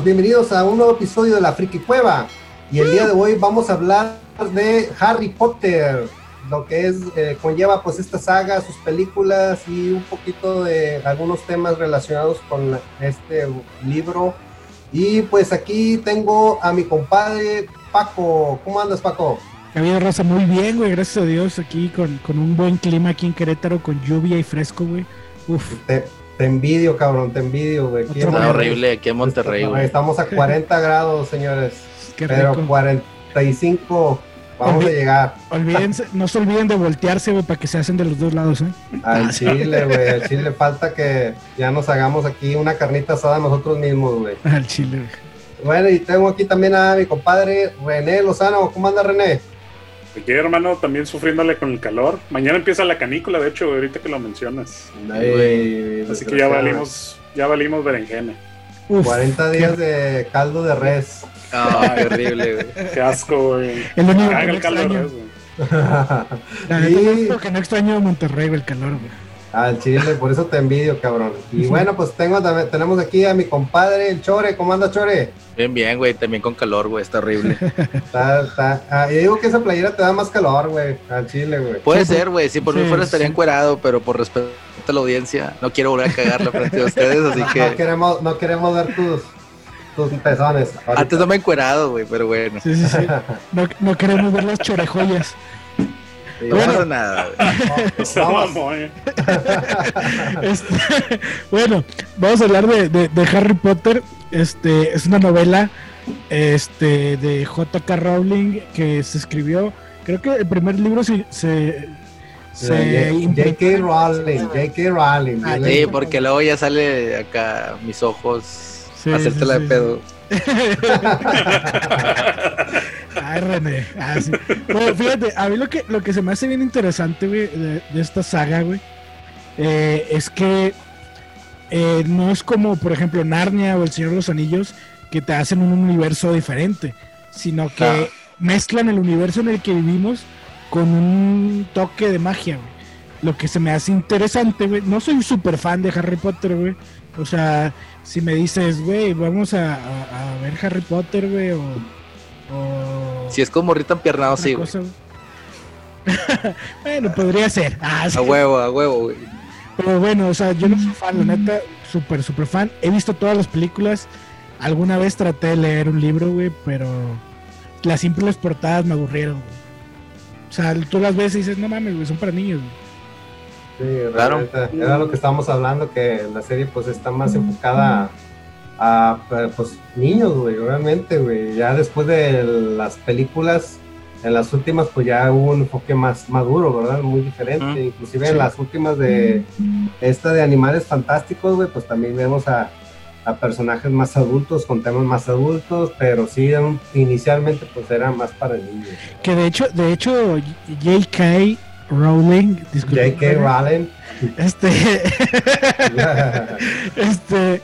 todos, bienvenidos a un nuevo episodio de la Friki Cueva. Y el día de hoy vamos a hablar de Harry Potter, lo que es eh, conlleva pues esta saga, sus películas y un poquito de algunos temas relacionados con este libro. Y pues aquí tengo a mi compadre Paco. ¿Cómo andas, Paco? Javier Rosa, muy bien, güey, gracias a Dios, aquí con, con, un buen clima aquí en Querétaro, con lluvia y fresco, güey. Uf. Te, te envidio, cabrón, te envidio, güey. Está horrible aquí en Monterrey, güey. Estamos a 40 grados, señores. Qué pero rico. 45 vamos a llegar. Olvídense, no se olviden de voltearse, güey, para que se hacen de los dos lados, ¿eh? Al chile, güey, al chile falta que ya nos hagamos aquí una carnita asada nosotros mismos, güey. Al chile, güey. Bueno, y tengo aquí también a mi compadre René Lozano. ¿Cómo anda, René? Aquí, hermano, también sufriéndole con el calor. Mañana empieza la canícula, de hecho, ahorita que lo mencionas. Ay, Así que ya valimos, ya valimos berenjena. Uf, 40 días de caldo de res. Ay, qué horrible, güey. Qué asco, güey. El único Caga que no el calor, extraño. güey. La neta, Y- que no extraño de Monterrey, el calor, güey. Al chile, por eso te envidio, cabrón. Y bueno, pues tengo, también- tenemos aquí a mi compadre, el Chore. ¿Cómo anda, Chore? Bien, bien, güey. También con calor, güey. Está horrible. Está, está. Ah, yo digo que esa playera te da más calor, güey. Al chile, güey. Puede Sí, ser, güey. Si por mí sí, fuera estaría sí. encuerado, pero por respeto a la audiencia, no quiero volver a cagarla frente a ustedes, así No que. queremos, no queremos ver tus, tus pezones. ahorita. Antes no me he encuerado, güey, pero bueno. Sí, sí, sí. No, no queremos ver las chorejoyas. No bueno, pasa nada, vamos, eh. Este, bueno, vamos a hablar de, de- de Harry Potter. Este es una novela este, de J.K. Rowling que se escribió. Creo que el primer libro se. se, J.K. Rowling, J.K. Rowling. Ah. Sí, porque luego ya sale acá mis ojos Sí, hacértela sí, de sí, pedo. Ay, René. Ah, sí. Bueno, fíjate, a mí lo que, lo que se me hace bien interesante, güey, de, de esta saga, güey, eh, es que eh, no es como, por ejemplo, Narnia o El Señor de los Anillos, que te hacen un universo diferente, sino que Ah. mezclan el universo en el que vivimos con un toque de magia, güey. Lo que se me hace interesante, güey. No soy súper fan de Harry Potter, güey. O sea, si me dices, güey, vamos a, a- a ver Harry Potter, güey, o, o Si es como Rita empiernado, sí, güey. cosa, güey. bueno, podría ser. Ah, sí. A huevo, a huevo, güey. Pero bueno, o sea, yo no soy fan, la neta, súper, súper fan. He visto todas las películas. Alguna vez traté de leer un libro, güey, pero las simples portadas me aburrieron, güey. O sea, tú las ves y dices, no mames, güey, son para niños, güey. Sí, Claro. Era lo que estábamos hablando, que la serie pues está más enfocada a, pues niños, güey, realmente, güey. Ya después de las películas, en las últimas pues ya hubo un enfoque más maduro, ¿verdad? Muy diferente. Inclusive Sí. en las últimas de esta de Animales Fantásticos, güey, pues también vemos a, a personajes más adultos, con temas más adultos, pero sí, inicialmente pues era más para niños. Que de hecho, de hecho, J.K. Rowling, disculpe, J.K. Rowling. este, este,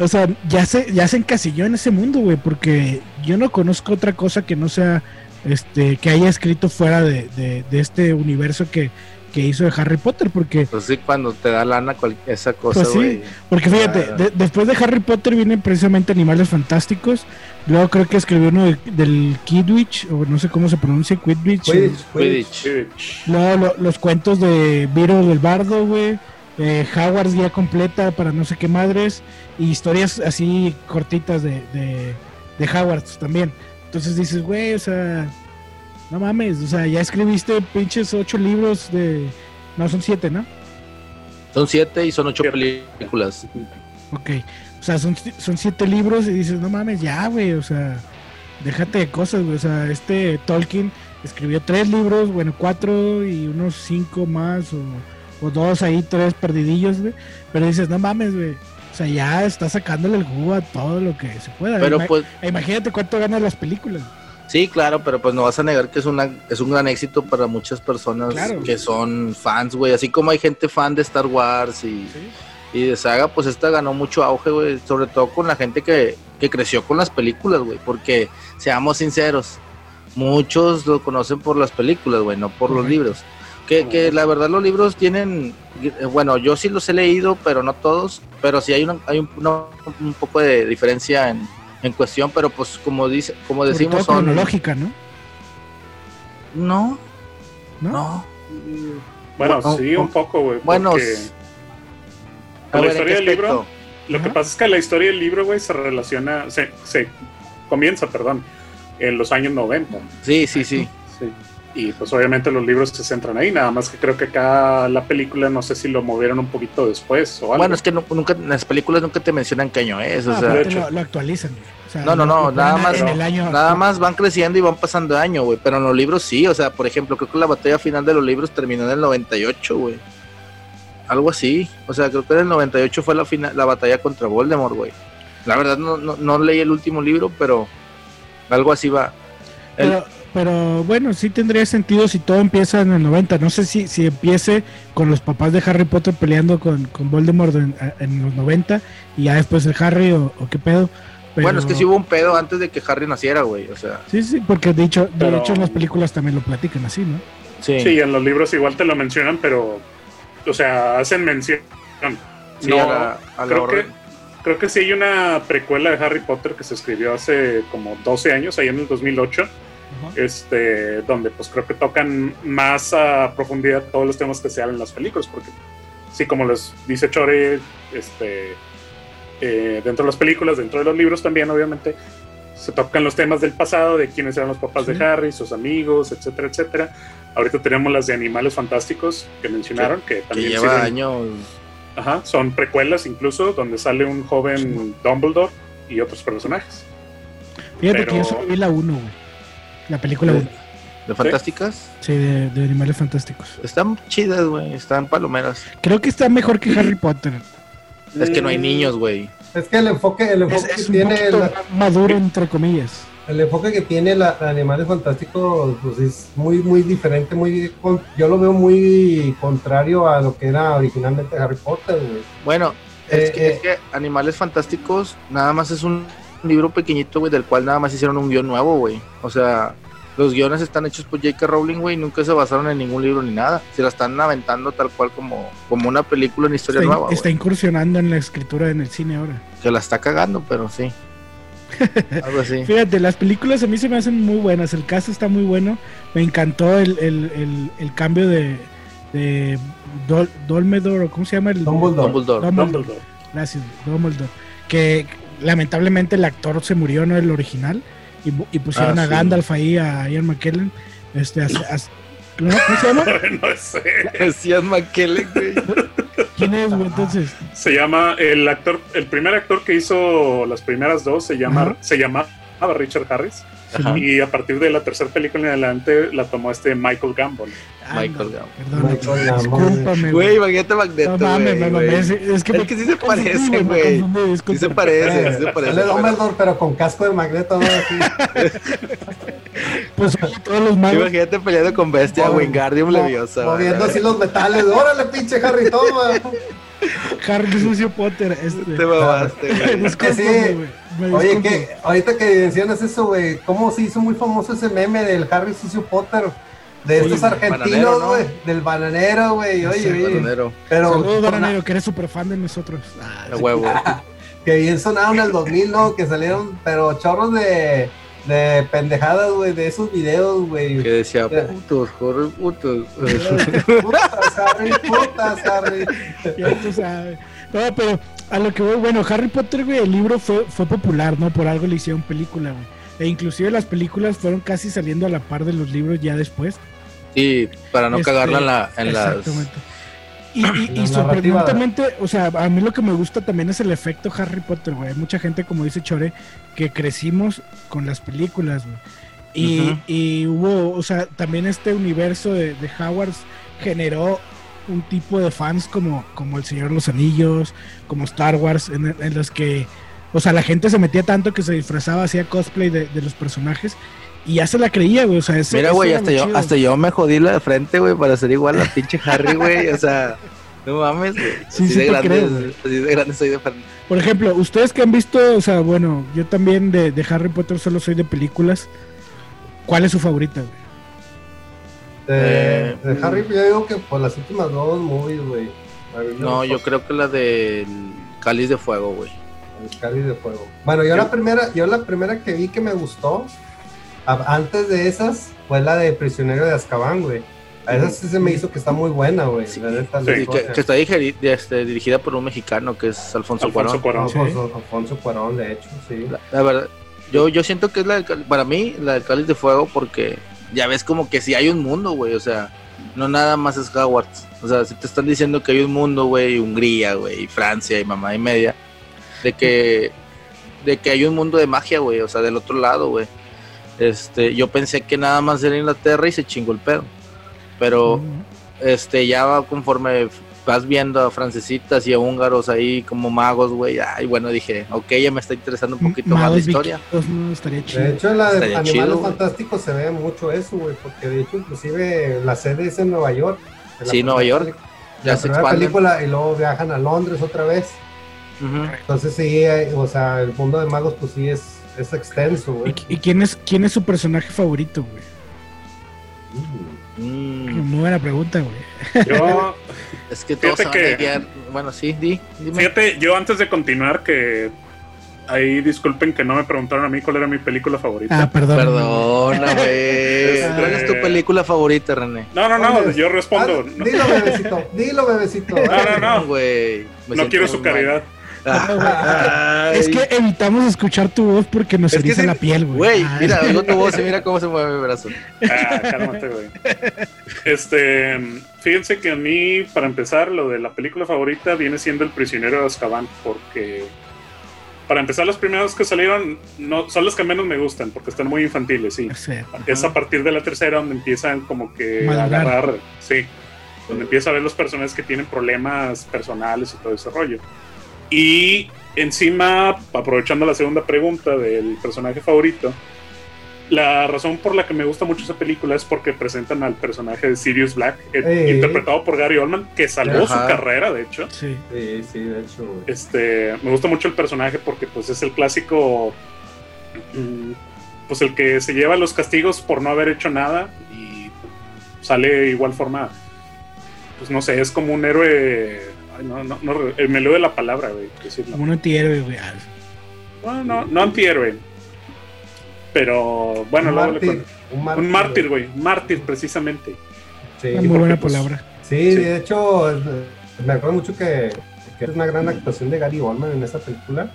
o sea, ya se, ya se encasilló en ese mundo, güey, porque yo no conozco otra cosa que no sea, este, que haya escrito fuera de, de- de este universo que, que hizo de Harry Potter, porque, Pues sí, cuando te da lana cual- esa cosa, Pues sí. güey. porque fíjate, de- después de Harry Potter vienen precisamente Animales Fantásticos, luego creo que escribió uno de- del Kidwich, o no sé cómo se pronuncia, Kidwich, Quidditch, Quidditch. Luego lo- los cuentos de Viro del Bardo, güey. Eh, Hogwarts guía completa para no sé qué madres. Y historias así cortitas de, de, de Hogwarts también. Entonces dices, güey, o sea, no mames, o sea, ya escribiste pinches ocho libros de. No, son siete, ¿no? Son siete y son ocho películas. Ok. O sea, son, son siete libros y dices, no mames, ya, güey, o sea, déjate de cosas, güey. O sea, este Tolkien escribió tres libros, bueno, cuatro y unos cinco más, o, o dos ahí, tres perdidillos, güey. Pero dices, no mames, güey. O sea, ya está sacándole el jugo a todo lo que se pueda. Pero Ima- pues, Imagínate cuánto ganan las películas. sí, claro, pero pues no vas a negar que es una es un gran éxito para muchas personas Claro. que son fans, güey. Así como hay gente fan de Star Wars y, y de saga, pues esta ganó mucho auge, güey. Sobre todo con la gente que, que creció con las películas, güey. Porque, seamos sinceros, muchos lo conocen por las películas, güey, no por los libros. Que, que la verdad los libros tienen, eh, bueno, yo sí los he leído, pero no todos, pero sí hay, una, hay un, una- un poco de diferencia en, en cuestión, pero pues como dice, como decimos, todo son. cronológica, ¿no? No, ¿No? no. Bueno, Bueno, sí, un poco, güey. Bueno, a la ver, ¿en historia del libro, lo que pasa es que la historia del libro, güey, se relaciona, se, se comienza, perdón, en los años 90. Sí, sí, sí. Sí. Y pues obviamente los libros se centran ahí, nada más que creo que acá la película no sé si lo movieron un poquito después o algo. Bueno, es que nu- nunca, en las películas nunca te mencionan qué año es, o Ah, sea. pero de te hecho. lo, lo actualizan. güey. O sea, No, no, no, nada más- en el año Nada más van creciendo y van pasando de año, güey. Pero en los libros sí, o sea, por ejemplo, creo que la batalla final de los libros terminó en el 98, güey. Algo así. O sea, creo que en el 98 fue la, final, la batalla contra Voldemort, güey. La verdad no, no, no leí el último libro, pero algo así va. El- Pero, pero bueno, sí tendría sentido si todo empieza en el 90. No sé si, si empiece con los papás de Harry Potter peleando con, con Voldemort en, en los 90 y ya después el Harry o, o qué pedo. Pero- Bueno, es que sí hubo un pedo antes de que Harry naciera, güey. O sea, Sí, sí, porque de hecho, de Pero- hecho en las películas también lo platican así, ¿no? sí. Sí, en los libros igual te lo mencionan, pero, o sea, hacen mención. Sí, No, a la, a la creo que, creo que sí hay una precuela de Harry Potter que se escribió hace como 12 años, ahí en el 2008, este, donde pues creo que tocan más a profundidad todos los temas que se hablan en las películas, porque sí, como les dice Chore, este, eh, dentro de las películas, dentro de los libros también, obviamente, se tocan los temas del pasado, de quiénes eran los papás Sí. de Harry, sus amigos, etcétera, etcétera. Ahorita tenemos las de Animales Fantásticos que mencionaron, que, Que también lleva sirven- años. Ajá, son precuelas incluso, donde sale un joven Dumbledore y otros personajes. Fíjate Pero- que yo solo vi la 1, güey. La película 1. ¿De fantásticas? Sí, de, de Animales Fantásticos. Están chidas, güey. Están palomeras. Creo que está mejor que Harry Potter. Es que no hay niños, güey. Es que el enfoque, el enfoque Es, es que un tiene la- maduro, entre comillas. el enfoque que tiene la Animales Fantásticos pues es muy muy diferente, muy con- yo lo veo muy contrario a lo que era originalmente Harry Potter, güey. Bueno, Eh, es, que, eh. es que Animales Fantásticos nada más es un libro pequeñito, güey, del cual nada más hicieron un guion nuevo, güey. O sea, los guiones están hechos por J.K. Rowling, güey, y nunca se basaron en ningún libro ni nada. Se la están aventando tal cual como, como una película en historia Está, nueva, está incursionando en la escritura en el cine ahora. Que la está cagando, pero sí. Algo así. Fíjate, las películas a mí se me hacen muy buenas. El caso está muy bueno. Me encantó el, el, el, el cambio de, de Dol, Dolmedor, o ¿cómo se llama? El, Dumbledore. Dumbledore. Dumbledore. Dumbledore. Gracias, Dumbledore. Que lamentablemente el actor se murió, no el original. Y, y pusieron Ah, a sí. Gandalf ahí, a Ian McKellen. Este, ¿no? ¿Cómo se llama? no sé. Decías McKellen, güey. ¿Quién es, güey? Entonces, Se llama el actor, el primer actor que hizo las primeras dos se llama, Ajá. se llamaba Richard Harris Ajá. y a partir de la tercera película en adelante la tomó este Michael Gambon. Michael anda, Gambon. Perdón, discúlpame, Güey, imagínate Magneto, No mames, me mamé. Es, es que, Es que sí se parece, güey. Sí se parece, sí se parece. sale pero- Dumbledore, pero con casco de magneto, ¿no? Así. Pues oye, todos los magos. Imagínate peleando con Bestia, Wingardium Leviosa. Moviendo así los metales. Órale, pinche Harry, toma. Harry Sucio Potter. Este. Te mamaste, güey. Sí. güey, Oye, que ahorita que mencionas eso, güey, ¿cómo se hizo muy famoso ese meme del Harry Sucio Potter? De Oye, estos argentinos, güey, del bananero, güey, oye, Sí, Bananero, pero Saludos, Bananero, que eres súper fan de nosotros. Ah, a huevo. que bien sonaron en el 2000, ¿no? Que salieron, pero chorros de, de pendejadas, güey, de esos videos, güey. Que decía, putos, joder, putos. Putas, Harry, putas, Harry. ya tú sabes. No, pero a lo que voy, bueno, Harry Potter, güey, el libro fue, fue popular, ¿no? Por algo le hicieron película, güey. E inclusive las películas fueron casi saliendo a la par de los libros ya después. Sí, para no Este, cagarla en, la, en las. Y, y, y sorprendentemente, o sea, a mí lo que me gusta también es el efecto Harry Potter, güey. Hay mucha gente, como dice Chore, que crecimos con las películas, güey. Y, y hubo, o sea, también este universo de, de Howards generó un tipo de fans como, como El Señor de los Anillos, como Star Wars, en, en los que, o sea, la gente se metía tanto que se disfrazaba, hacía cosplay de, de los personajes y ya se la creía, güey. O sea, ese- Mira, güey, hasta yo, chido. hasta yo me jodí la de frente, güey, para ser igual a pinche Harry, güey. O sea, no mames, güey. Sí, así, sí de grande, creo, así de grande soy de frente. Por ejemplo, ustedes que han visto, o sea, bueno, yo también de, de Harry Potter solo soy de películas. ¿Cuál es su favorita, güey? De, Eh, de Harry, yo digo que por las últimas dos movies, güey. No, yo creo que la del Cáliz de Fuego, güey. El cáliz de fuego. Bueno, yo la primera, yo la primera que vi que me gustó, antes de esas, fue la de Prisionero de Azkaban, güey. A esa sí se me hizo que está muy buena, güey. Sí, que, está este, dirigida por un mexicano que es Alfonso, Cuarón. Alfonso, Cuarón, de hecho, sí. La, verdad, yo, yo siento que es la para mí, la de Cáliz de Fuego, porque ya ves como que si hay un mundo, güey, o sea, no nada más es Hogwarts. O sea, si te están diciendo que hay un mundo, güey, Hungría, güey, Francia y mamá y media, de que, de que hay un mundo de magia, güey, o sea, del otro lado, güey. Este, yo pensé que nada más era Inglaterra y se chingó el pedo. Pero, este, ya conforme vas viendo a francesitas y a húngaros ahí como magos, güey. Ay, bueno, dije, ok, ya me está interesando un poquito más la historia. de hecho, en la de Animales Fantásticos se ve mucho eso, güey, porque de hecho, inclusive la sede es en Nueva York. sí, Nueva York. Ya se película y luego viajan a Londres otra vez. Entonces sí, o sea, el mundo de magos pues sí es, es extenso, güey. ¿Y, quién es quién es su personaje favorito, güey? Mm. Muy buena pregunta, güey. Yo Es que todos que, Bueno, sí, di, Fíjate, yo antes de continuar, que ahí disculpen que no me preguntaron a mí cuál era mi película favorita. Ah, perdón. Perdona, güey. ¿Cuál es tu película favorita, René? No, no, no, yo respondo. Ah, dilo, bebecito. Dilo, bebecito. No, no, no. güey. No quiero su caridad es que evitamos escuchar tu voz porque nos eriza la piel, güey. Güey, mira, oigo tu voz y mira cómo se mueve mi brazo. Ah, cálmate, güey. Este, fíjense que a mí, para empezar, lo de la película favorita viene siendo El prisionero de Azkaban, porque para empezar, los primeros que salieron no, son los que menos me gustan, porque están muy infantiles, sí. es a partir de la tercera donde empiezan como que a agarrar, sí, donde empieza a ver los personajes que tienen problemas personales y todo ese rollo. Y encima, aprovechando la segunda pregunta del personaje favorito, la razón por la que me gusta mucho esa película es porque presentan al personaje de Sirius Black, eh, interpretado por Gary Oldman, que salvó su carrera, de hecho. Sí, sí, de hecho. Este, me gusta mucho el personaje porque pues es el clásico, mm, pues el que se lleva los castigos por no haber hecho nada y sale de igual forma, pues no sé, es como un héroe no, no, no, me lo de la palabra, güey. Un antihéroe, güey. No, no, no antihéroe. Pero bueno, un, mártir, un, mártir, güey. Mártir, precisamente. Sí, muy buena pues, palabra. Sí, de hecho, me acuerdo mucho que, que, es una gran actuación de Gary Oldman en esta película.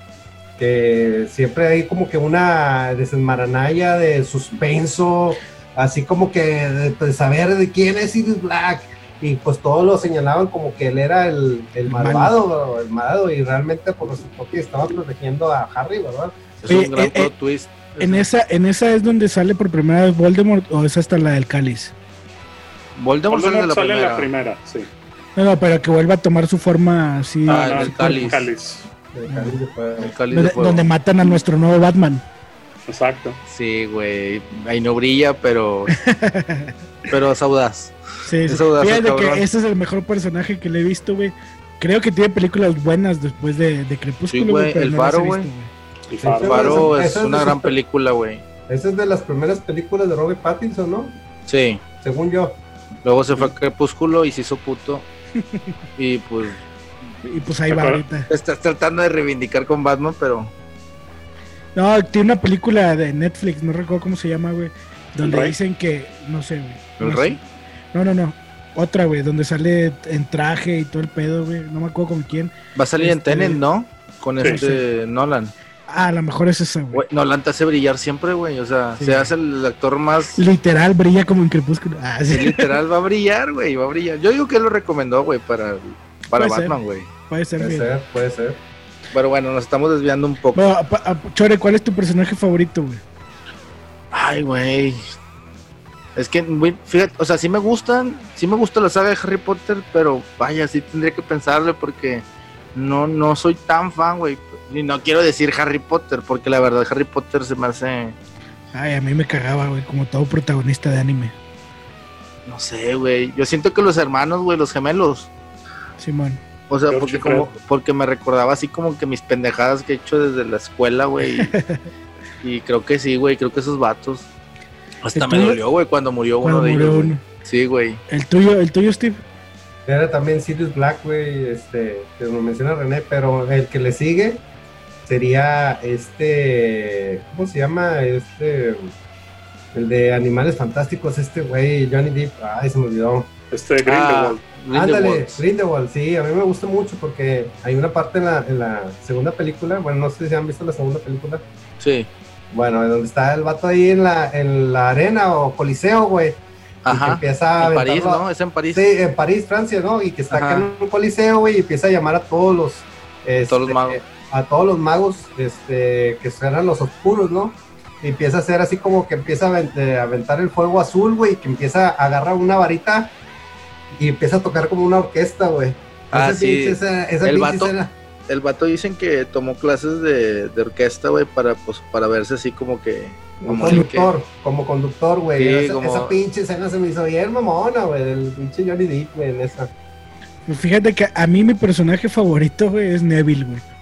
Que siempre hay como que una desenmaranaya de suspenso, así como que de, saber de quién es Sirius Black y pues todos lo señalaban como que él era el, el malvado, el malvado, y realmente por supuesto que estaba protegiendo a Harry, ¿verdad? Es un gran eh, eh, twist. En esa, en esa es donde sale por primera vez Voldemort o es hasta la del cáliz. Voldemort, sale, la, sale primera. la primera, sí. No, no, pero que vuelva a tomar su forma así. Ah, el cáliz. cáliz. El cáliz donde, donde, matan a nuestro nuevo Batman. Exacto. Sí, güey. Ahí no brilla, pero. pero es audaz. Sí, Fíjate que ese es el mejor personaje que le he visto, güey. Creo que tiene películas buenas después de, de Crepúsculo. Sí, güey, El Faro, güey. El Faro es, una gran película, güey. Esa es de las primeras películas de Robert Pattinson, ¿no? Sí. Según yo. Luego se fue a Crepúsculo y se hizo puto. y pues. Y pues ahí va ahorita. Estás tratando de reivindicar con Batman, pero. No, tiene una película de Netflix, no recuerdo cómo se llama, güey. Donde dicen que. No sé, güey. ¿El Rey? No, no, no. Otra, güey, donde sale en traje y todo el pedo, güey. No me acuerdo con quién. Va a salir en este, Tenet, ¿no? Con este Nolan. Ah, a lo mejor es ese, güey. Nolan te hace brillar siempre, güey. O sea, se hace el actor más. Literal, brilla como en Crepúsculo. Ah, sí. Literal, va a brillar, güey. Va a brillar. Yo digo que él lo recomendó, güey, para, para Batman, güey. Puede ser, puede ser, puede ser. Pero bueno, nos estamos desviando un poco. Chore, ¿cuál es tu personaje favorito, güey? Ay, güey. Es que, fíjate, o sea, sí me gustan, sí me gusta la saga de Harry Potter, pero vaya, sí tendría que pensarle porque no, no soy tan fan, güey. Y no quiero decir Harry Potter, porque la verdad Harry Potter se me hace... Ay, a mí me cagaba, güey, como todo protagonista de anime. No sé, güey. Yo siento que los hermanos, güey, los gemelos. Simón. O sea, porque, como, porque me recordaba así como que mis pendejadas que he hecho desde la escuela, güey. y creo que sí, güey, creo que esos vatos. Hasta me dolió, güey, cuando murió uno de ellos. Sí, güey. ¿El tuyo, el tuyo, Steve? Era también Sirius Black, güey, este, que lo menciona René, pero el que le sigue sería este, ¿cómo se llama? Este, el de Animales Fantásticos, este güey, Johnny Depp, ay, se me olvidó. Este Grindelwald. Ah, Ándale, Grindelwald, sí, a mí me gusta mucho porque hay una parte en la, en la segunda película, bueno, no sé si han visto la segunda película. Sí. Bueno, donde está el vato ahí en la, en la arena o coliseo, güey. Ajá. Empieza a en París, ¿no? Es en París. Sí, en París, Francia, ¿no? Y que está acá en un coliseo, güey, y empieza a llamar a todos los... Este, todos los magos. A todos los magos este, que eran los oscuros, ¿no? Y empieza a hacer así como que empieza a eh, aventar el fuego azul, güey, que empieza a agarrar una varita y empieza a tocar como una orquesta, güey. Ah, sí. el, vato, el vato dicen que tomó clases de, de orquesta, güey, para, pues, para verse así como que... Como conductor, como conductor, güey. esa, pinche escena se me hizo bien mamona, güey, del pinche Johnny Depp, güey, en esa. Pues fíjate que a mí mi personaje favorito, güey, es Neville, güey.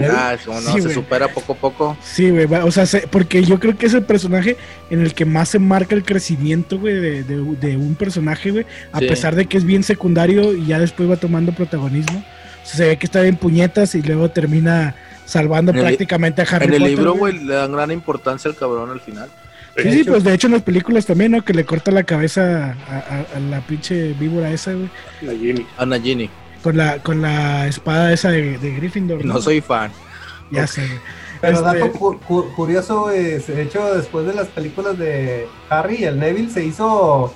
Ah, como no, se supera poco a poco. Sí, güey, o sea, porque yo creo que es el personaje en el que más se marca el crecimiento, güey, de, un personaje, güey, a pesar de que es bien secundario y ya después va tomando protagonismo. O sea, se ve que está bien puñetas y luego termina salvando prácticamente a Harry Potter. En el libro, güey, le dan gran importancia al cabrón al final. Sí, sí, pues de hecho en las películas también, ¿no? Que le corta la cabeza a, la pinche víbora esa, güey. A Nagini con la, con la espada esa de, de Gryffindor. No, soy fan. Ya sé. Pero este... dato curioso, es, de hecho, después de las películas de Harry, el Neville se hizo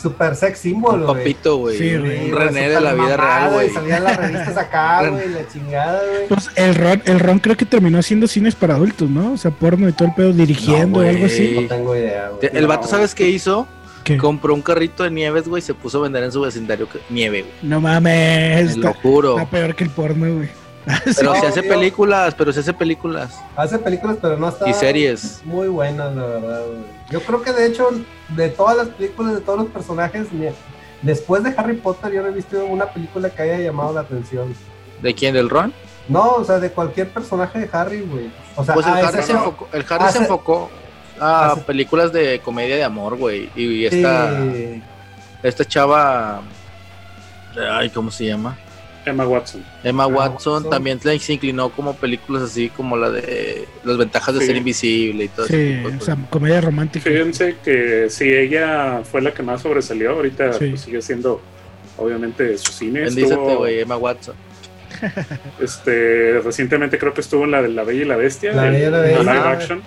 super sex symbol, Un papito, güey. Sí, un René de la vida real, güey. Salían las revistas acá, güey, la chingada, güey. Pues el Ron, el Ron creo que terminó haciendo cines para adultos, ¿no? O sea, porno y todo el pedo dirigiendo o algo así. No tengo idea, güey. El vato, ¿sabes qué hizo? Compró un carrito de nieves, güey, y se puso a vender en su vecindario nieve, güey. No mames. Te lo juro. Está peor que el porno, güey. Pero se hace películas, pero se hace películas. Hace películas, pero no está. Y series. Muy buenas, la verdad, güey. Yo creo que de hecho, de todas las películas, de todos los personajes, después de Harry Potter, yo no he visto una película que haya llamado la atención. ¿De quién? ¿Del Ron? No, o sea, de cualquier personaje de Harry, güey. O sea, pues el Harry, se enfocó, el Harry se enfocó Ah, películas de comedia de amor, güey. Y esta. Esta chava. Ay, ¿cómo se llama? Emma Watson. Emma Watson, también se inclinó como películas así como la de las ventajas de ser invisible y todo sí, o sea, comedia romántica. Fíjense que si ella fue la que más sobresalió, ahorita pues, sigue siendo obviamente su cine. Bendícete, güey, Emma Watson. Este, recientemente creo que estuvo en la de La Bella y la Bestia, la Bella y la Bestia. live action.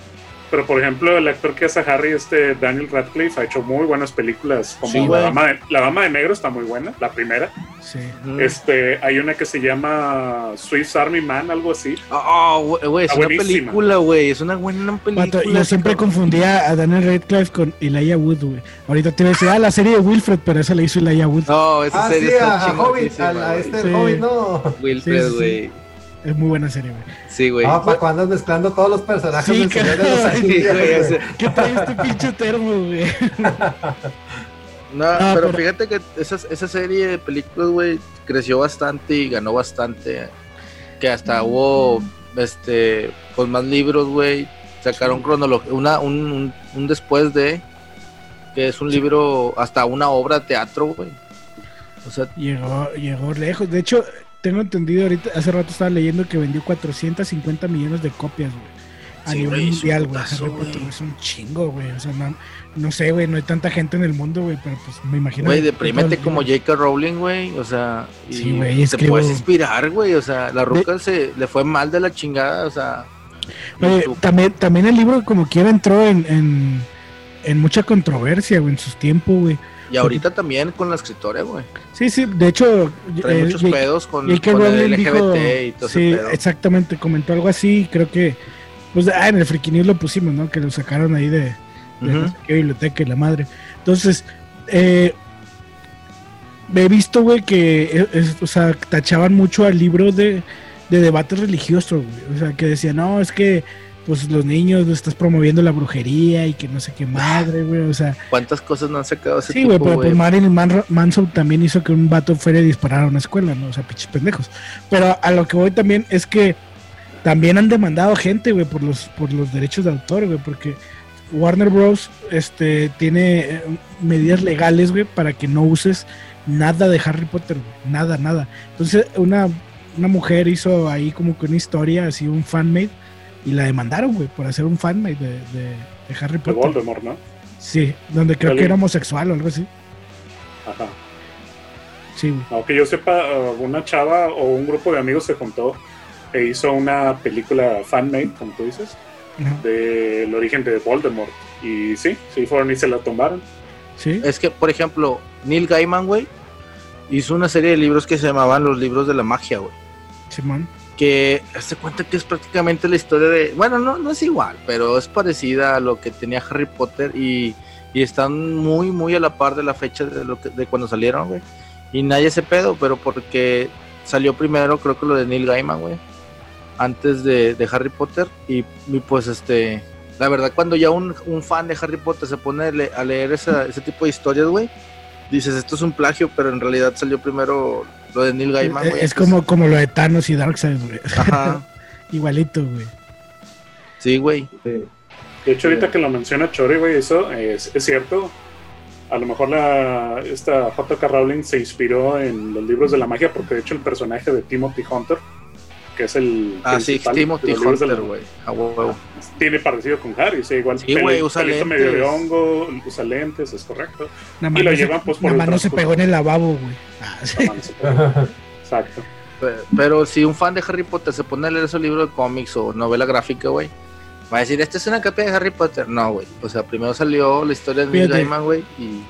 Pero por ejemplo, el actor que hace a Harry, este Daniel Radcliffe, ha hecho muy buenas películas. Como la, dama de, la, Dama de, Negro está muy buena, la primera. Sí. Este, hay una que se llama Swiss Army Man, algo así. Oh, güey, es una película, güey. Es una buena película. yo siempre confundía a Daniel Radcliffe con Elijah Wood, güey. Ahorita te voy a decir, ah, la serie de Wilfred, pero esa la hizo Elijah Wood. No, esa ah, serie sí, está a, Hobbit, a, este sí. Hobbit, no. Wilfred, güey. Es muy buena serie, güey. Sí, güey. Ah, para cuando andas mezclando todos los personajes sí, de los sí, güey. ¿Qué trae este pinche termo, güey? No, ah, pero, fíjate que esa, esa serie de películas, güey, creció bastante y ganó bastante. Que hasta hubo, este, pues más libros, güey. Sacaron cronología, una, un, un, después de, que es un libro, hasta una obra de teatro, güey. O sea, llegó, llegó lejos. De hecho, tengo entendido ahorita, hace rato estaba leyendo que vendió 450 millones de copias, güey. A nivel mundial, güey. Es un chingo, güey. O sea, no, no sé, güey, no hay tanta gente en el mundo, güey, pero pues me imagino. Güey, deprimente como J.K. Rowling, güey. O sea, sí, güey, te puedes inspirar, güey. O sea, la ruca se le fue mal de la chingada, o sea. también, también el libro, como quiera, entró en, en, en mucha controversia, güey, en sus tiempos, güey. Y ahorita también con la escritora, güey. Sí, sí, de hecho. Trae eh, muchos pedos con, con el LGBT y todo Sí, exactamente, comentó algo así. Creo que. Pues ah, en el News lo pusimos, ¿no? Que lo sacaron ahí de, de biblioteca y la madre. Entonces, eh, he visto, güey, que o sea, tachaban mucho al libro de, de debates religiosos, güey. O sea, que decían, no, es que pues los niños, estás promoviendo la brujería y que no sé qué madre, güey, o sea. ¿Cuántas cosas no han sacado ese Sí, güey, pero pues Marilyn Manson también hizo que un vato fuera a disparar a una escuela, ¿no? O sea, pinches pendejos. Pero a lo que voy también es que también han demandado gente, güey, por los, por los derechos de autor, güey, porque Warner Bros. este, tiene eh, medidas legales, güey, para que no uses nada de Harry Potter, güey, nada, nada. Entonces, una una mujer hizo ahí como que una historia, así un fanmade, y la demandaron, güey, por hacer un fanmade de, de, de Harry De Potter. Voldemort, ¿no? Sí, donde creo que era homosexual o algo así. Ajá. Sí, güey. Aunque yo sepa, una chava o un grupo de amigos se juntó e hizo una película fanmade, como tú dices, Ajá. del origen de Voldemort. Y sí, sí fueron y se la tomaron. Sí, Es que, por ejemplo, Neil Gaiman, güey, hizo una serie de libros que se llamaban Los Libros de la Magia, güey. Simón. Que se cuenta que es prácticamente la historia de. Bueno, no, no es igual, pero es parecida a lo que tenía Harry Potter y, y están muy, muy a la par de la fecha de, lo que, de cuando salieron, güey. Y nadie se pedo, pero porque salió primero, creo que lo de Neil Gaiman, güey. Antes de, de Harry Potter. Y, y, pues, este. La verdad, cuando ya un, un fan de Harry Potter se pone a, le- a leer esa- ese tipo de historias, güey, dices, esto es un plagio, pero en realidad salió primero lo de Neil Gaiman, güey. es Entonces, como, como lo de Thanos y Darkseid, güey. Ajá. Igualito, güey. Sí, güey. Sí. De hecho, ahorita que lo menciona Chori, güey, eso es, es cierto. A lo mejor la, esta J.K. Rowling se inspiró en los libros de la magia, porque de hecho el personaje de Timothy Hunter, que es el. Ah, sí, Timothy Hunter, güey. A huevo. Tiene parecido con Harry, sí, igual. Sí, güey, usa pelito medio de lentes. hongo, usa lentes, es correcto. Nada Y más lo no se- llevan, pues, por nada el más no se pegó en el lavabo, güey. Ah, sí. Exacto. Pe- Pero si un fan de Harry Potter se pone a leer esos libros de cómics o novela gráfica, güey, va a decir, esta es una copia de Harry Potter. No, güey. O sea, primero salió la historia de Neil. Gaiman, güey, y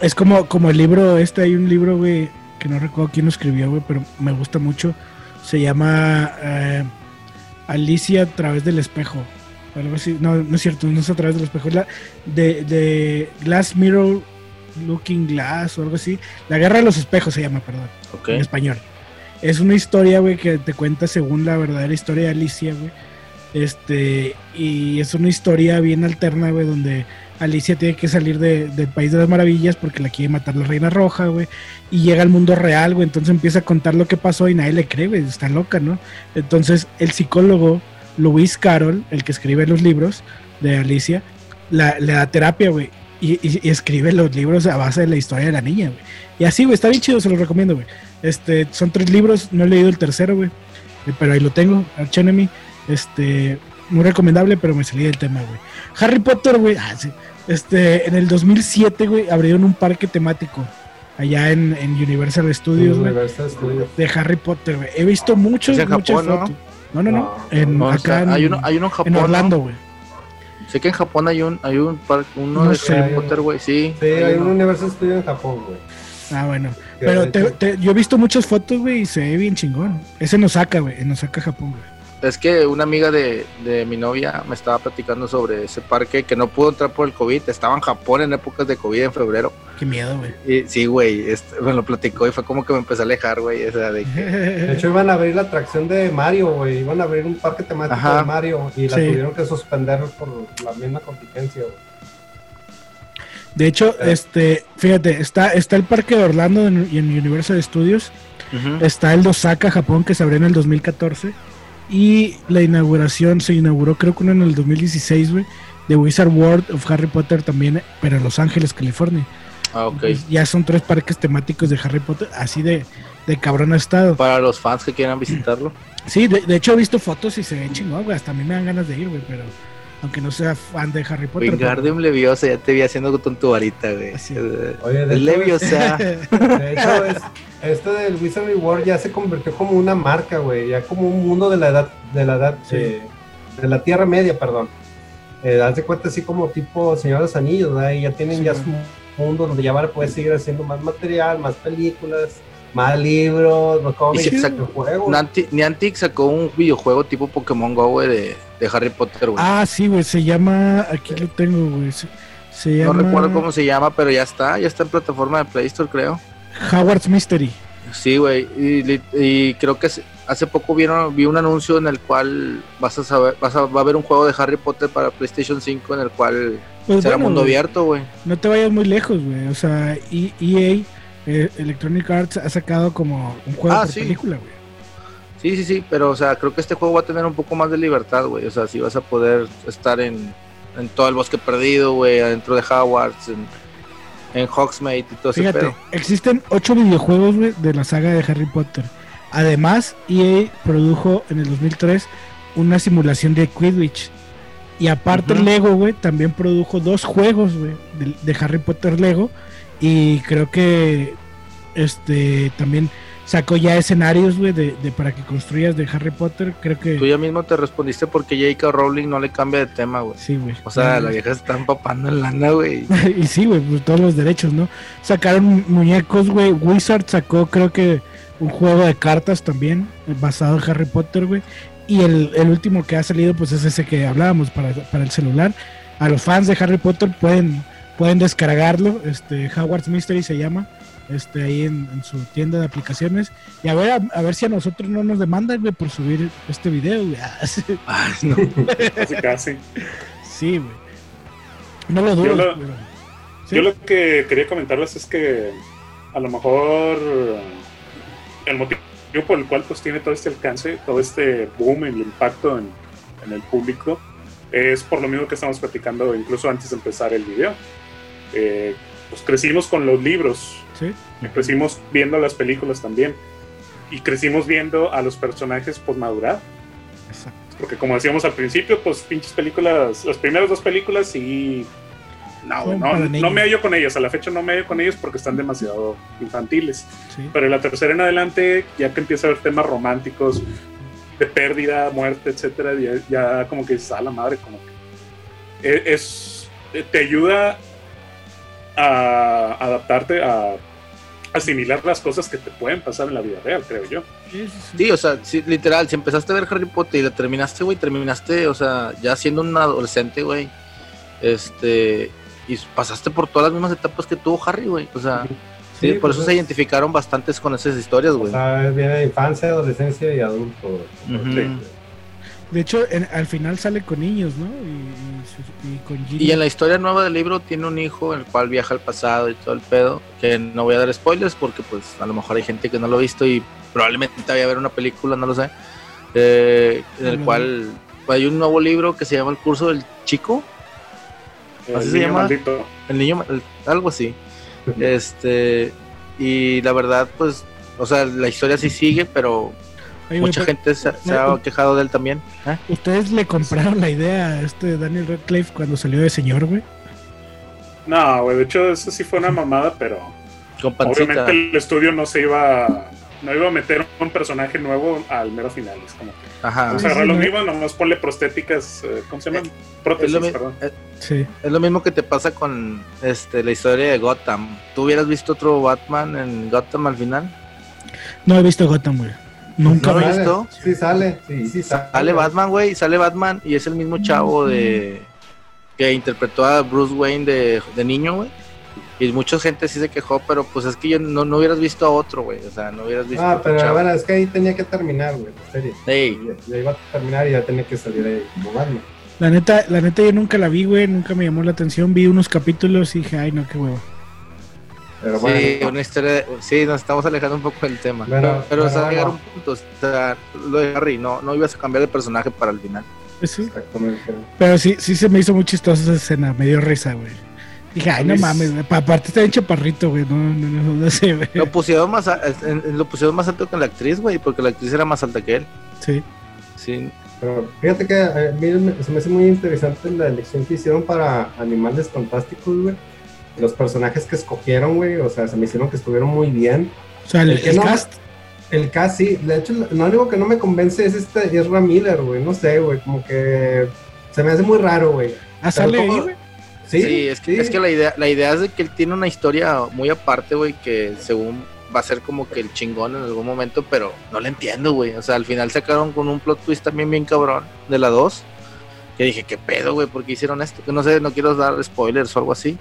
Es como, como el libro, este hay un libro, güey, que no recuerdo quién lo escribió, güey, pero me gusta mucho. Se llama eh, Alicia a través del espejo. Algo así. No, no es cierto, no es a través del espejo. Es la de, de Glass Mirror Looking Glass o algo así. La guerra de los espejos se llama, perdón, ok. en español. Es una historia, güey, que te cuenta según la verdadera historia de Alicia, güey. Este, y es una historia bien alterna, güey, donde Alicia tiene que salir de- del País de las Maravillas porque la quiere matar la Reina Roja, güey. Y llega al mundo real, güey. Entonces empieza a contar lo que pasó y nadie le cree, güey. Está loca, ¿no? Entonces el psicólogo Luis Carroll, el que escribe los libros de Alicia, la- le da terapia, güey. Y, escribe los libros a base de la historia de la niña, güey. Y así, güey, está bien chido, se los recomiendo, güey. Este, son tres libros, no he leído el tercero, güey. Eh, Pero ahí lo tengo, Arch Enemy. Este, muy recomendable, pero me salí del tema, güey. Harry Potter, güey. Ah, sí. Este, en el 2007, güey, abrieron un parque temático allá en, en Universal Studios, güey, Universal Studios. de Harry Potter, güey. He visto muchos, en muchas fotos. No, no, no. No, en, No, o acá sea, en, hay, uno, hay uno en Japón. en. Orlando, güey. Sé que en Japón hay un, hay un par- uno No de sé. Harry Potter, güey, sí. Sí, hay un. Universal Studio en Japón, güey. Ah, bueno. Pero te- yo he visto muchas fotos, güey, y se ve bien chingón. Ese en Osaka, güey. En Osaka, Japón, güey. Es que una amiga de, de mi novia me estaba platicando sobre ese parque que no pudo entrar por el COVID. Estaba en Japón en épocas de COVID en febrero. Qué miedo, güey. Sí, güey, este, me lo platicó y fue como que me empecé a alejar, güey. O sea, de que De hecho, iban a abrir la atracción de Mario, güey. Iban a abrir un parque temático Ajá. de Mario y la Sí. tuvieron que suspender por la misma contingencia, güey. De hecho, Eh. este, fíjate, está, está el parque de Orlando y en Universal Studios. Está el de Osaka, Japón, que se abrió en el 2014. Y la inauguración se inauguró, creo que uno en el 2016, güey. De Wizard World of Harry Potter también, pero en Los Ángeles, California. Ah, ok. Entonces, ya son tres parques temáticos de Harry Potter, así de, de cabrón ha estado. Para los fans que quieran visitarlo. Sí, de, de hecho he visto fotos y se ven chingón, güey. Hasta a mí me dan ganas de ir, güey, pero aunque no sea fan de Harry Potter. Wingardium Leviosa, ya te vi haciendo con tu varita, güey. Así. Eh, Oye, de El hecho, Leviosa. De hecho, es, este del Wizardry World ya se convirtió como una marca, güey, ya como un mundo de la edad, de la edad, Sí. de, de la Tierra Media, perdón. Eh, haz de cuenta así como tipo Señor de los Anillos, ¿verdad? Y ya tienen Sí, ya su mundo donde ya van a poder seguir haciendo más material, más películas, más libros, los cómics, sí, los juegos. Niantic, Niantic sacó un videojuego tipo Pokémon Go, güey, de, de Harry Potter, güey. ah, sí, güey, se llama. Aquí lo tengo, güey. Se, se no llama. recuerdo cómo se llama, pero ya está, ya está en plataforma de Play Store, creo. Howard's Mystery. Sí, güey, y, creo que hace poco vieron, vi un anuncio en el cual vas a saber, vas a, va a haber un juego de Harry Potter para PlayStation 5 en el cual Pues será bueno, mundo abierto, güey. no te vayas muy lejos, güey. O sea, EA, eh, Electronic Arts, ha sacado como un juego Ah, por sí. película, güey. Sí, sí, sí, pero o sea, creo que este juego va a tener un poco más de libertad, güey. O sea, sí vas a poder estar en, en todo el bosque perdido, güey, adentro de Hogwarts, en, en Hogsmeade y todo ese Fíjate, pedo. existen ocho videojuegos, güey, de la saga de Harry Potter. Además, EA produjo en el 2003 una simulación de Quidditch. Y aparte Lego, güey, también produjo dos juegos, güey, de, Harry Potter Lego. Y creo que este también sacó ya escenarios, güey, de, para que construyas de Harry Potter. Creo que. Tú ya mismo te respondiste porque J.K. Rowling no le cambia de tema, güey. Sí, güey. O sea, la vieja se está empapando en lana, güey. y sí, güey, pues todos los derechos, ¿no? Sacaron muñecos, güey. Wizard sacó, creo que un juego de cartas también, basado en Harry Potter, güey. Y el, último que ha salido, pues es ese que hablábamos para, el celular. A los fans de Harry Potter pueden, pueden descargarlo. Este, Howard's Mystery se llama. Este, ahí en, su tienda de aplicaciones. Y a ver, a, ver si a nosotros no nos demandan, güey, por subir este video, güey. Ay, no. casi, casi. Sí, güey. No lo dudo. Yo, lo, yo lo que quería comentarles es que a lo mejor el motivo por el cual pues tiene todo este alcance, todo este boom, el impacto en, el público, es por lo mismo que estamos platicando incluso antes de empezar el video. Eh, pues crecimos con los libros, ¿Sí? crecimos viendo las películas también, y crecimos viendo a los personajes pues madurar. Porque como decíamos al principio, pues pinches películas, las primeras dos películas sí no, no, me hallo con ellos. A la fecha no me hallo con ellos porque están demasiado infantiles. Pero en la tercera en adelante, ya que empieza a haber temas románticos de pérdida, muerte, etcétera, ya, como que dices, a la madre, como que e, es, te ayuda a adaptarte a asimilar las cosas que te pueden pasar en la vida real, creo yo. Sí, o sea, literal, si empezaste a ver Harry Potter y la terminaste, güey, terminaste, o sea, ya siendo un adolescente, güey, este, y pasaste por todas las mismas etapas que tuvo Harry, güey. O sea, sí, por eso pues se identificaron bastantes con esas historias, güey. O sea, viene de infancia, adolescencia y adulto. De hecho, al final sale con niños, ¿no? Y, con y, en la historia nueva del libro tiene un hijo, el cual viaja al pasado y todo el pedo. Que no voy a dar spoilers porque, pues, a lo mejor hay gente que no lo ha visto y probablemente vaya a ver una película, no lo sé. Eh, en el cual hay un nuevo libro que se llama El curso del chico así se llama. El niño, algo así. este, y la verdad, pues, o sea, la historia sí sigue, pero mucha gente se, ha quejado de él también. ¿eh? ¿Ustedes le compraron la idea a este Daniel Radcliffe cuando salió de señor, güey? No, güey, de hecho, eso sí fue una mamada, pero. Obviamente el estudio no se iba no iba a meter un personaje nuevo al mero final. Es como que Ajá. vamos a agarrar lo mismo, nomás ponle prostéticas, eh, ¿cómo se llaman? Prótesis, perdón. Eh, sí. Es lo mismo que te pasa con este la historia de Gotham. ¿Tú hubieras visto otro Batman en Gotham al final? No he visto Gotham, güey. Nunca lo he visto. Sí sale, sí, sí sale. Sale Batman, güey, sale Batman y es el mismo chavo de que interpretó a Bruce Wayne de, de niño, güey. Y mucha gente sí se quejó, pero pues es que yo no, no hubieras visto a otro, güey. O sea, no hubieras visto Ah, pero bueno, es que ahí tenía que terminar, güey, la serie. Sí. Ya, iba a terminar y ya tenía que salir ahí como La neta, la neta yo nunca la vi, güey, nunca me llamó la atención. Vi unos capítulos y dije, ay, no, qué huevo. Pero bueno, sí, una historia, sí, nos estamos alejando un poco del tema. pero, pero o sea, llegar a un punto, o sea, lo de Harry, no, no ibas a cambiar de personaje para el final. Pues sí. Pero sí, sí se me hizo muy chistosa esa escena, me dio risa, güey. Dije, ay, no mames, aparte está bien chaparrito, güey, no, no, no, no sé, güey. Lo pusieron, más lo pusieron más alto que la actriz, güey, porque la actriz era más alta que él. Sí. Sí. Pero fíjate que a mí se me hace muy interesante la elección que hicieron para Animales Fantásticos, güey. Los personajes que escogieron, güey, o sea, se me hicieron que estuvieron muy bien. O sea, el, cast. El cast, sí. De hecho, lo único que no me convence es este Ezra Miller, güey. No sé, güey, como que se me hace muy raro, güey. Ah, sale ahí, güey. Sí, es, que, es que la idea, la idea es de que él tiene una historia muy aparte, güey, que según va a ser como que el chingón en algún momento, pero no le entiendo, güey. O sea, al final sacaron con un plot twist también bien cabrón de la 2. Que dije, ¿qué pedo, güey? ¿Por qué hicieron esto? Que no sé, no quiero dar spoilers o algo así.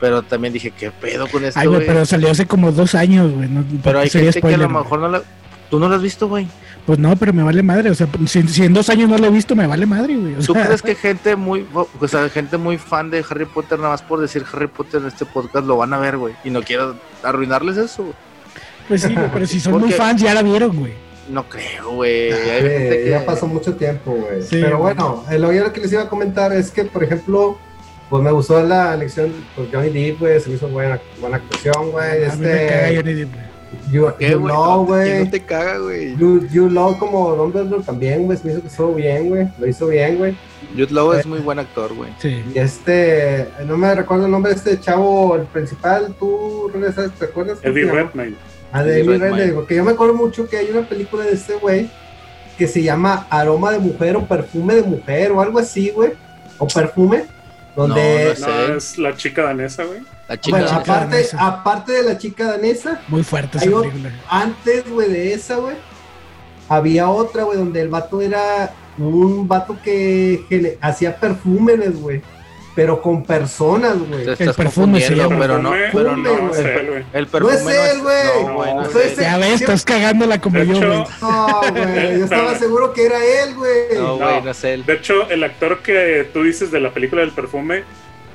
Pero también dije, ¿qué pedo con esto? Ay, güey, pero salió hace como dos años, güey. pero hay gente que a lo mejor no la. ¿Tú no lo has visto, güey? Pues no, pero me vale madre. O sea, si, en dos años no lo he visto, me vale madre, güey. ¿Tú crees que gente muy, o sea, gente muy fan de Harry Potter, nada más por decir Harry Potter en este podcast, lo van a ver, güey? Y no quiero arruinarles eso, güey. Pues sí, pero si son muy fans, ya la vieron, güey. No creo, güey. Ya pasó mucho tiempo, güey. pero bueno, lo que les iba a comentar es que, por ejemplo, pues me gustó la elección, pues Johnny Depp, güey, se me hizo buena, buena actuación, güey. este... Johnny Depp, You, ¿Qué, you güey? Law, No, güey. no te caga, güey. You, You Law como Dumbledore también, güey. Se me hizo que estuvo bien, güey. Lo hizo bien, güey. Jude Law Eh. es muy buen actor, güey. Sí. Y este, no me recuerdo el nombre de este chavo, el principal. ¿Tú, René, sabes? ¿Te acuerdas? Eddie? Redmayne. Ah, de Eddie. Redmayne, porque yo me acuerdo mucho que hay una película de este güey que se llama Aroma de Mujer o Perfume de Mujer o algo así, güey. O Perfume, donde... No, No, es la chica danesa, güey. La chica bueno, chica aparte, danesa. aparte de la chica danesa, Muy fuerte Hay esa película. antes, güey, de esa, güey, había otra, güey, donde el vato era un vato que gene- hacía perfúmenes, güey, pero con personas, güey. Estás perfume se llama. pero no, pero no. No güey. es él, güey. El No perfume es él, güey. No, güey, no es él. Ya ves, estás cagándola como De yo, güey. No, güey, yo estaba seguro que era él, güey. No, güey, no es él. De hecho, el actor que tú dices de la película del perfume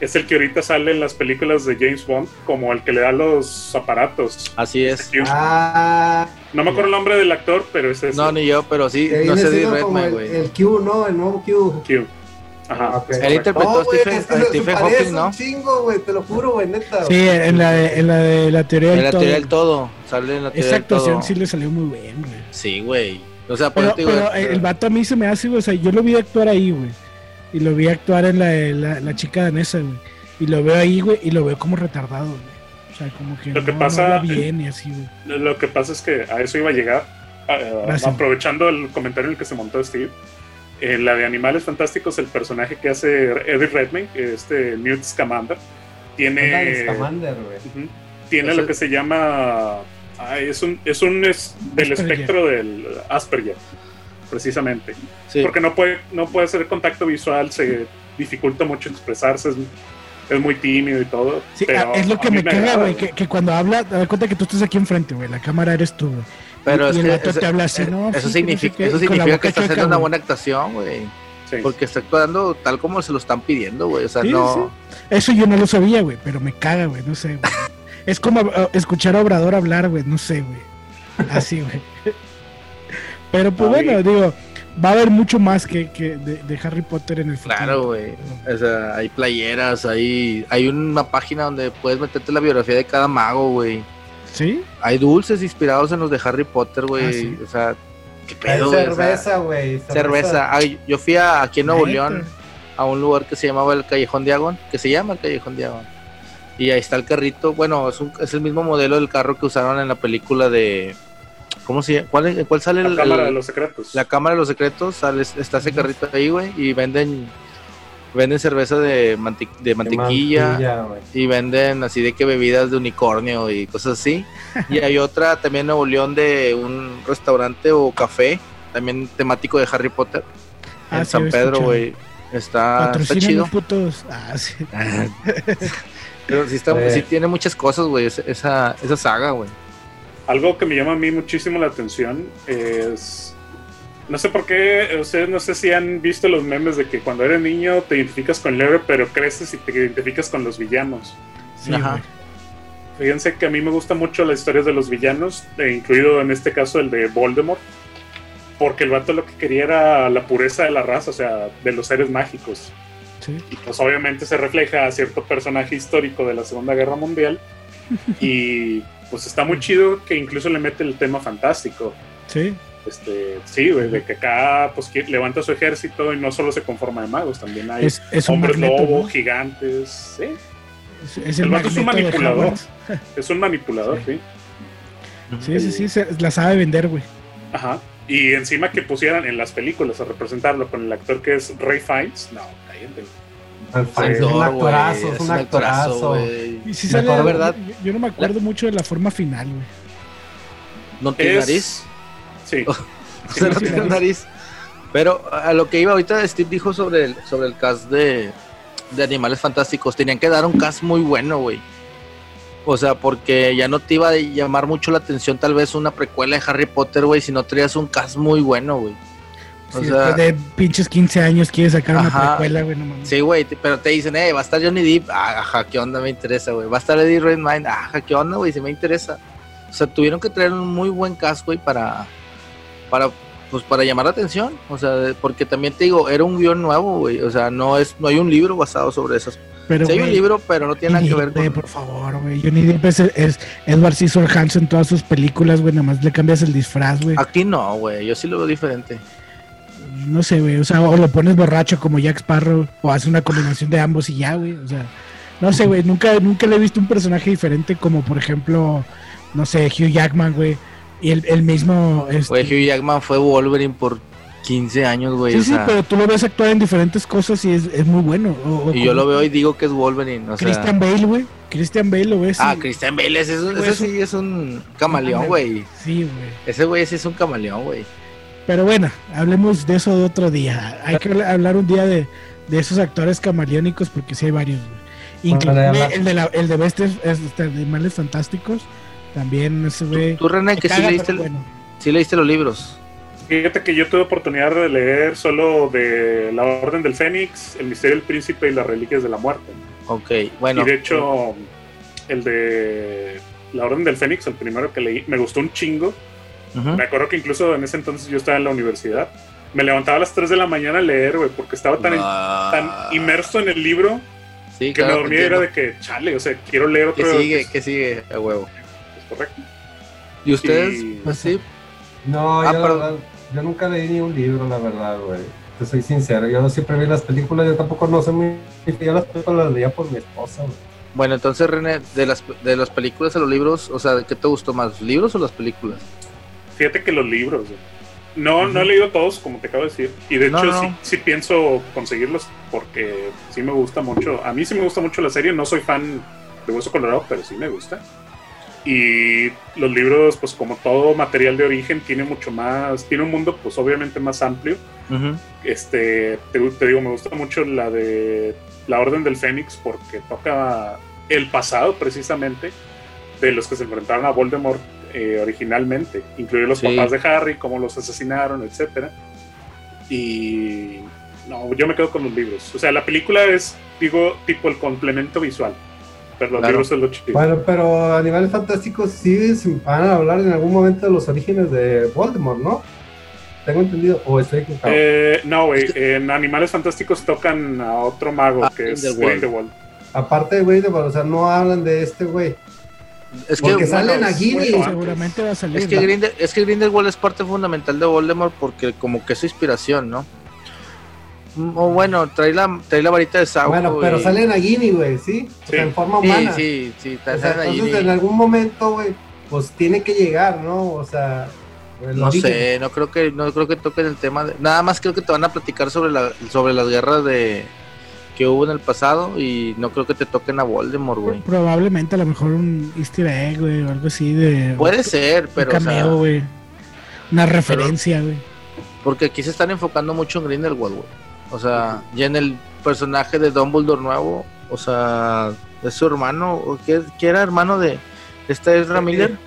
es el que ahorita sale en las películas de James Bond como el que le da los aparatos. Así es. Q. Ah, No me acuerdo el nombre del actor, pero es ese. No, ni yo, pero sí, no sé de Redman, el, güey. el Q, ¿no? El nuevo Q. Q. Ajá. Ah, ok. Él interpretó No, a Stephen, es que a Stephen Hawking, un ¿no? chingo, güey, te lo juro, güey, neta. Sí, en la de, en la, de la teoría En del la todo. teoría del todo. Sale en la teoría Esa del todo. actuación sí le salió muy bien, güey. Sí, güey. O sea, por Pero, digo, pero el vato a mí se me hace, güey. O sea, yo lo vi actuar ahí, güey. Y lo vi actuar en la, de la, la chica danesa, güey. Y lo veo ahí, güey. Y lo veo como retardado, güey. O sea, como que, Lo no, que no pasa- habla bien y así, güey. Lo que pasa es que a eso iba a llegar. eh, aprovechando el comentario en el que se montó Steve. En la de Animales Fantásticos, el personaje que hace Eddie Redmayne, este Newt Scamander, tiene, Scamander, güey. Ujú. tiene lo que se llama. ay, es un, es un es del Asperger. espectro del Asperger, precisamente. sí. Porque no puede, no puede hacer contacto visual, se dificulta mucho expresarse, es, es muy tímido y todo. Sí, pero es lo que mí me caga, güey. Que, que cuando habla, te das cuenta que tú estás aquí enfrente, güey. La cámara eres tú, güey. Pero y es el que te habla así, eh, ¿no? eso Sí, que significa, qué, eso significa que está haciendo una buena actuación, güey. Sí. Porque está actuando tal como se lo están pidiendo, güey. O sea, Sí, no. Eso yo no lo sabía, güey, pero me caga, güey, no sé, güey. Es como eh, escuchar a Obrador hablar, güey, no sé, güey. Así, güey. Pero pues Ay. bueno, digo, va a haber mucho más que, que de, de Harry Potter en el futuro. Claro, güey. O sea, hay playeras, hay, hay una página donde puedes meterte la biografía de cada mago, güey. ¿Sí? Hay dulces inspirados en los de Harry Potter, güey. Ah, sí. O sea, qué Hay pedo, güey. O sea, cerveza, güey. cerveza. Ay, yo fui a, aquí en Nuevo. León a un lugar que se llamaba el Callejón Diagon, que se llama el Callejón Diagon. Y ahí está el carrito. Bueno, es, un- es el mismo modelo del carro que usaron en la película de. ¿Cómo se llama? ¿Cuál, es- cuál sale La el, Cámara el- de los Secretos. la Cámara de los Secretos? Sale, está ese carrito ahí, güey. Y venden venden cerveza de, manti- de mantequilla. Y venden así de que bebidas de unicornio y cosas así. Y hay otra también en Nuevo León de un restaurante o café, también temático de Harry Potter. Ah, en sí, San Pedro, güey. Está, está chido. putos. Ah, sí. Pero sí, está, Eh. sí tiene muchas cosas, güey, esa, esa, esa saga, güey. Algo que me llama a mí muchísimo la atención es. No sé por qué, ustedes no sé si han visto los memes de que cuando eres niño te identificas con el héroe, pero creces y te identificas con los villanos. Sí, Ajá. Fíjense que a mí me gustan mucho las historias de los villanos, eh, incluido en este caso el de Voldemort, porque el vato lo que quería era la pureza de la raza, o sea, de los seres mágicos. Sí. Y pues obviamente se refleja a cierto personaje histórico de la Segunda Guerra Mundial. y pues está muy chido que incluso le mete el tema fantástico. Sí. Este, sí, güey, de que acá pues levanta su ejército y no solo se conforma de magos, también hay Es, es un hombres magneto, lobo, ¿no? gigantes. Sí, Es, es el, El vato es un manipulador. Es un manipulador, sí. Sí, sí, sí, se- la sabe vender, güey. Ajá. Y encima que pusieran en las películas a representarlo con el actor que es Ray Fiennes, no, cállate. Es un actorazo, es un actorazo. güey. Y si sale, ¿verdad? Yo, yo no me acuerdo mucho de la forma final, güey. No tiene Es- nariz. Sí. O sea, no tiene nariz. Pero a lo que iba ahorita, Steve dijo sobre el, sobre el cast de, de Animales Fantásticos. Tenían que dar un cast muy bueno, güey. O sea, porque ya no te iba a llamar mucho la atención tal vez una precuela de Harry Potter, güey, si no traías un cast muy bueno, güey. O sea- después de pinches 15 años quieres sacar una precuela, güey, no mames. Sí, güey, pero te dicen, eh, va a estar Johnny Depp. Ajá, ¿qué onda? Me interesa, güey. Va a estar Eddie Redmayne. Ajá, ¿qué onda, güey? Si me interesa. O sea, tuvieron que traer un muy buen cast, güey, para, para, pues, para llamar la atención. O sea, porque también te digo, era un guion nuevo, güey. O sea, no es, no hay un libro basado sobre esas, Pero, Sí hay un libro, pero no tiene nada que ver con... por favor, güey. Johnny Depp es, es Edward Scissorhands en todas sus películas, güey. Nada más le cambias el disfraz, güey. Aquí no, güey, yo sí lo veo diferente. No sé, güey. O sea, o lo pones borracho como Jack Sparrow, o hace una combinación de ambos y ya, güey. O sea, no sé, güey. Nunca, nunca le he visto un personaje diferente como, por ejemplo, no sé, Hugh Jackman, güey. Y el, el mismo. este- Güey, Hugh Jackman fue Wolverine por 15 años, güey. sí, o sí, sea, pero tú lo ves actuar en diferentes cosas y es, es muy bueno. O- o y yo lo veo y digo que es Wolverine. O sea, Christian Bale, güey. Christian Bale lo ves. Ah, y- Christian Bale, ese, sí es un camaleón, güey. Sí, güey. Ese güey sí es un camaleón, güey. Pero bueno, hablemos de eso de otro día. Hay que habla- hablar un día de, de esos actores camaleónicos porque sí hay varios. güey. Inclusive el de, la, el de Bestias, este, Animales Fantásticos. También ese güey. Tú, René, que sí caga, leíste, pero bueno. sí leíste los libros. Fíjate que yo tuve oportunidad de leer solo de La Orden del Fénix, El Misterio del Príncipe y las Reliquias de la Muerte. Ok, bueno. y de hecho, el de La Orden del Fénix, el primero que leí, me gustó un chingo. Me acuerdo que incluso en ese entonces yo estaba en la universidad. Me levantaba a las 3 de la mañana a leer, güey, porque estaba tan, Ah, tan inmerso en el libro sí, que claro, me dormía y era de que, chale, o sea, quiero leer otro. ¿Qué sigue? ¿Qué sigue? A huevo. Correcto. ¿Y ustedes? Sí. Pues sí. No, Ah, yo, verdad, nunca leí ni un libro, la verdad, güey. Te soy sincero, yo siempre vi las películas, yo tampoco no sé muy... Yo las películas las leía por mi esposa, güey. Bueno, entonces, René, de las, de las películas a los libros, o sea, ¿qué te gustó más? ¿Los libros o las películas? Fíjate que los libros, güey. No, no he leído todos, como te acabo de decir. Y de No, hecho, no. Sí, sí pienso conseguirlos porque sí me gusta mucho. A mí sí me gusta mucho la serie. No soy fan de Hueso Colorado, pero sí me gusta. Y los libros, pues como todo material de origen, tiene mucho más, tiene un mundo, pues obviamente más amplio. Ujú. Este, te, te digo, me gusta mucho la de La Orden del Fénix porque toca el pasado precisamente de los que se enfrentaron a Voldemort eh, originalmente, incluidos los Sí. papás de Harry, cómo los asesinaron, etcétera. Y no, yo me quedo con los libros. O sea, la película es, digo, tipo el complemento visual, pero los Claro. es lo chido. Bueno, pero Animales Fantásticos sí se van a hablar en algún momento de los orígenes de Voldemort, ¿no? Tengo entendido, o estoy equivocado. Eh, no, güey, en Animales Fantásticos tocan a otro mago Ah, que es Grindelwald. Grindelwald. Aparte de Voldemort, o sea, no hablan de este güey. Es que, Porque bueno, salen es- aquí, bueno, antes. Seguramente va a salir. es que. Grindel, es que Grindelwald es parte fundamental de Voldemort porque como que es su inspiración, ¿no? O bueno, trae la, trae la varita de Sauco. Bueno, pero y- salen a Ginny, güey, ¿sí? O sea, Sí. en forma Sí, humana. sí, sí, O sea, salen ahí entonces en algún momento, güey, pues tiene que llegar, ¿no? O sea, No origen. sé, no creo que no creo que toquen el tema de, nada más creo que te van a platicar sobre la sobre las guerras de que hubo en el pasado y no creo que te toquen a Voldemort, güey. Probablemente a lo mejor un easter egg, güey, o algo así de. Puede ser, un pero o sea, cameo, güey. Una referencia, güey. porque aquí se están enfocando mucho en Grindelwald, güey. O sea, ya en el personaje de Dumbledore nuevo, o sea, es su hermano, o que, que era hermano de esta Ezra Miller.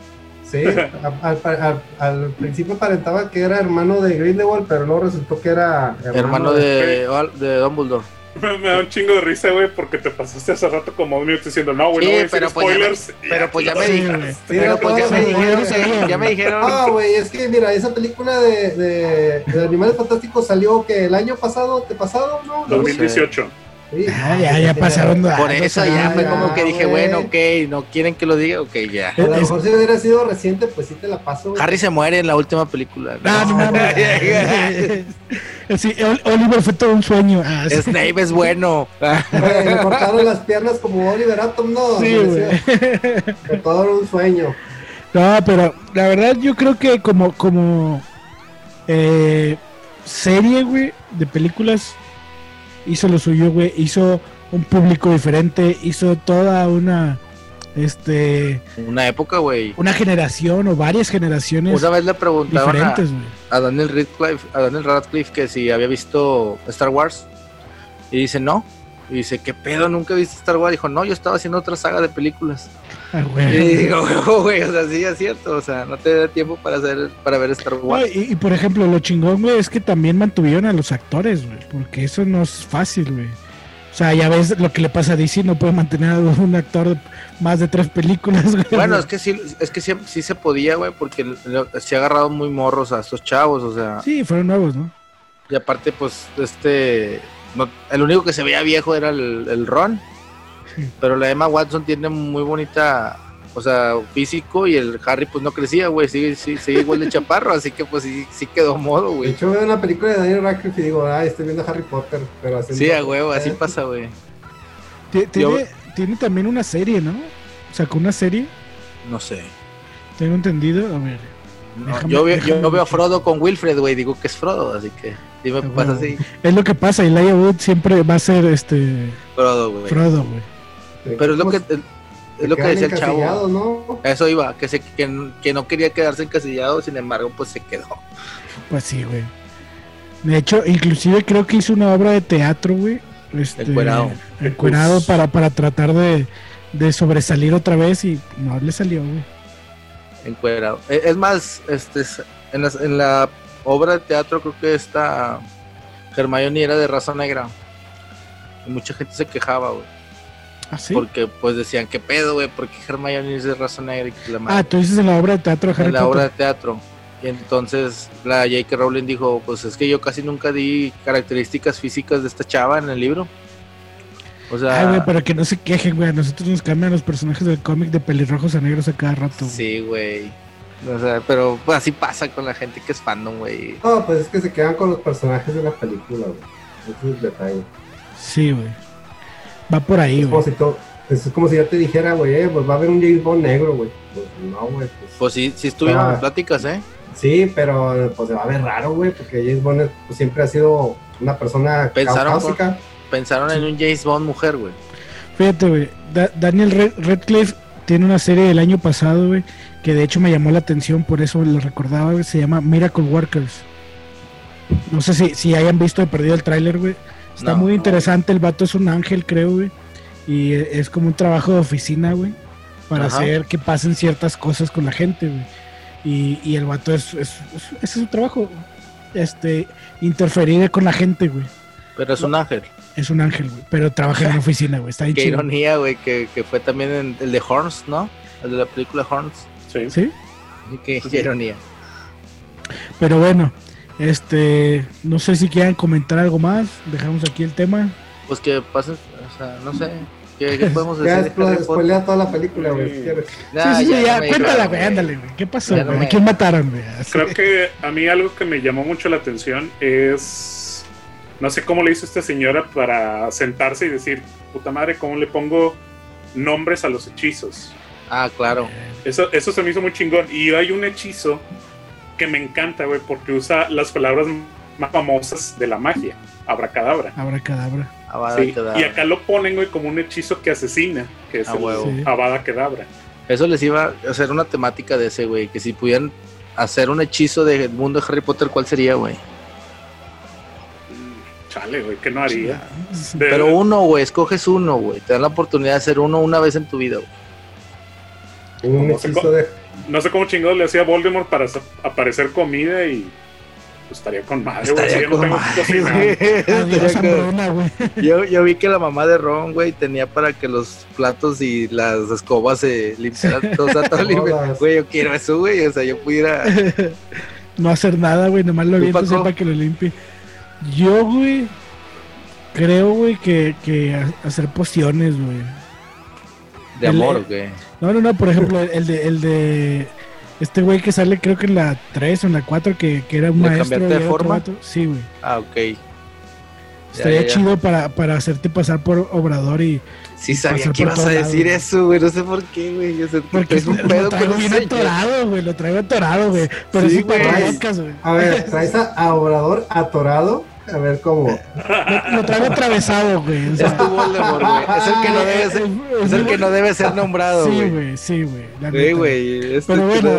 Sí, a- al, al- al principio aparentaba que era hermano de Grindelwald, pero luego resultó que era hermano de, de Dumbledore. Me, me da un chingo de risa, güey, porque te pasaste hace rato como un minuto diciendo, no, güey, Sí, no voy a decir pero pues ya spoilers. pero pues ya me. Pero pues ya me dijeron, ya me dijeron. Ah, güey, es que mira, esa película de, de, de Animales Fantásticos salió que el año pasado, ¿te pasado? ¿No? 2018. Sí. Ah, ya, ya pasaron. Por años, eso ah, ya fue como que dije, bueno, ok, no quieren que lo diga, ok, ya. A lo mejor si hubiera sido reciente, pues sí te la paso. Harry se muere en la última película. Ah, no mames. Sí, Ol- Oliver fue todo un sueño. Ah, sí. Snape es bueno. Le cortaron las piernas como Oliver Atom, ¿no? Sí, güey. todo era un sueño. No, pero la verdad yo creo que como, como eh, serie, güey, de películas, hizo lo suyo, güey. Hizo un público diferente, hizo toda una, este, Una época, güey. una generación o varias generaciones Una vez le preguntaron a, a Daniel Radcliffe, a Daniel Radcliffe que si había visto Star Wars. Y dice, no. Y dice, ¿qué pedo? ¿Nunca viste Star Wars? Dijo, no, yo estaba haciendo otra saga de películas. Ah, Y güey. digo, "Oh, güey, o sea, sí es cierto. O sea, no te da tiempo para hacer para ver Star No, Wars. y, y, por ejemplo, lo chingón, güey, es que también mantuvieron a los actores, güey, porque eso no es fácil, güey. O sea, ya ves lo que le pasa a DC, no puede mantener a un actor de más de tres películas, güey. Bueno, es que sí, es que sí, sí se podía, güey, porque se ha agarrado muy morros a estos chavos, o sea, Sí, fueron nuevos, ¿no? y aparte, pues, este, no- el único que se veía viejo era el, el Ron, Pero la Emma Watson tiene muy bonita, o sea, físico y el Harry pues no crecía, güey, sigue, sigue, sigue igual de chaparro, así que pues sí, sí quedó modo, De güey. hecho, veo una película de Daniel Radcliffe y digo, ay, estoy viendo Harry Potter, pero así. Sí, a huevo, así pasa, güey. Yo- Tiene, tiene también una serie, ¿no? Sacó una serie, No sé. tengo entendido. A ver. No, Déjame- yo, veo, yo veo a. Frodo con Wilfred, güey, digo que es Frodo, así que sí me Ah, pasa huevo. así, Es lo que pasa, Elijah Wood siempre va a ser este Frodo, güey. Frodo, güey. Pero es lo que, es lo que decía el chavo. ¿no? Eso iba, que, se, que, que no quería quedarse encasillado, sin embargo, pues se quedó. Pues sí, güey. De hecho, inclusive creo que hizo una obra de teatro, güey. Este, Encuerado. Encuerado Pues- para, para tratar de, de sobresalir otra vez y no le salió, güey. encuerado. Eh, Es más, este, es- en, las- en la obra de teatro creo que esta Hermione era de raza negra. Y mucha gente se quejaba, güey. ¿Ah, sí? Porque pues decían, ¿qué pedo, güey? ¿Por qué Hermione es de raza negra? Y que la Ah, tú dices en la obra de teatro Harry en la obra de teatro. Y entonces la J.K. Rowling dijo, pues es que yo casi nunca di características físicas de esta chava en el libro. O sea, Ay, güey, para que no se quejen, güey. A nosotros nos cambian los personajes del cómic de pelirrojos a negros a cada rato. güey. sí, güey. O sea, pero pues así pasa con la gente que es fandom, güey. No, pues es que se quedan con los personajes de la película, güey. Ese es el detalle. Sí, güey. Va por ahí, Es como güey. si, to- es como si yo te dijera, güey, eh, pues va a haber un James Bond negro, güey. Pues no, güey. Pues, Pues sí, sí estuvieron Ah. en pláticas, ¿eh? sí, pero pues se va a ver raro, güey, porque James Bond es- pues, siempre ha sido una persona Pensaron caucásica. Pensaron en un James Bond mujer, güey. Fíjate, güey. Da- Daniel Red- Radcliffe tiene una serie del año pasado, güey. Que de hecho me llamó la atención, por eso lo recordaba. Se llama Miracle Workers. No sé si, si hayan visto, he perdido el tráiler, güey. Está No, muy no. interesante. El vato es un ángel, creo, güey. Y es como un trabajo de oficina, güey. Para Ajá. hacer que pasen ciertas cosas con la gente, güey. Y, y el vato es, es- es- ese es su trabajo. Este, interferir con la gente, güey. Pero es un ángel. Es un ángel, güey. Pero trabaja en una oficina, güey. Está bien Qué chido. ironía, güey, que, que fue también en el de Horns, ¿no? El de la película Horns. Sí. ¿Sí? Qué, ironía. Pero bueno, este, no sé si quieran comentar algo más. Dejamos aquí el tema. Pues que pasen, o sea, no sé. ¿Qué, qué podemos Ya decir? Potter? spoilea toda la película, güey, si Sí. Nah, sí, sí, sí, ya, no me cuéntala, güey, ándale, güey. ¿Qué pasó, Ya no güey? me- ¿A quién mataron, güey? Creo que a mí algo que me llamó mucho la atención es. No sé cómo le hizo esta señora para sentarse y decir, puta madre, ¿cómo le pongo nombres a los hechizos? Ah, claro. Eso, eso se me hizo muy chingón. Y hay un hechizo que me encanta, güey, porque usa las palabras más famosas de la magia, abracadabra. Abra cadabra. Avada Sí. Y acá lo ponen, güey, como un hechizo que asesina, que es A el huevo. Sí. Avada Kedavra. Eso les iba a hacer una temática de ese, güey. Que si pudieran hacer un hechizo del mundo de Harry Potter, ¿cuál sería, güey? Mm, Chale, güey, ¿qué no haría? Pero uno, güey, escoges uno, güey. Te dan la oportunidad de hacer uno una vez en tu vida, güey. Un ¿Cómo se hechizo co- de. No sé cómo chingados le hacía Voldemort para aparecer comida y pues, estaría con madre, güey. yo no tengo que. Yo, yo vi que la mamá de Ron, güey, tenía para que los platos y las escobas se limpiaran. o sea, todo limpio. Todas. Güey, yo quiero eso, güey. O sea, yo pudiera. No hacer nada, güey. Nomás lo ¿Tú, aviento para que lo limpie. Yo, güey, creo, güey, que, que ha- hacer pociones, güey. De El- amor, güey. No, no, no, por ejemplo, el de, el de este güey que sale creo que en la 3 o en la 4 que, que era un ¿De maestro. cambiarte de forma? Sí, güey. Ah, ok. Estaría ya, ya. chido para, para hacerte pasar por obrador y... Sí sabía que ibas a decir eso, güey. No sé por qué, güey. Yo sé Porque es un lo pedo traigo con bien atorado, güey. Lo traigo atorado, güey. Pero Sí, sí, para güey. podcast, güey. A ver, traes a, a Obrador atorado. A ver cómo. Lo, lo traigo atravesado, güey. O Es tu Voldemort, güey. Es el que no debe ser, es el que no debe ser nombrado, Sí, güey. sí, güey. Sí, güey. este Pero bueno,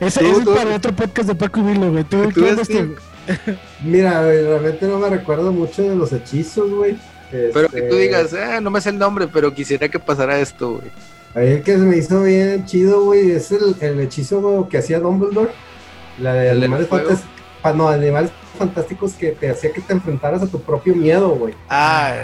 no- ese, Tú- es tú- para otro podcast de Paco y Vilo, güey. Tú, que- que- Mira, güey, realmente no me recuerdo mucho de los hechizos, güey. Pero que Este, tú digas, ah, no me sé el nombre, pero quisiera que pasara esto, güey. Ahí el que se me hizo bien chido, güey, es el, el hechizo que hacía Dumbledore. La de ¿El animales fantásticos. No, animales fantásticos que te hacía que te enfrentaras a tu propio miedo, güey. Ah,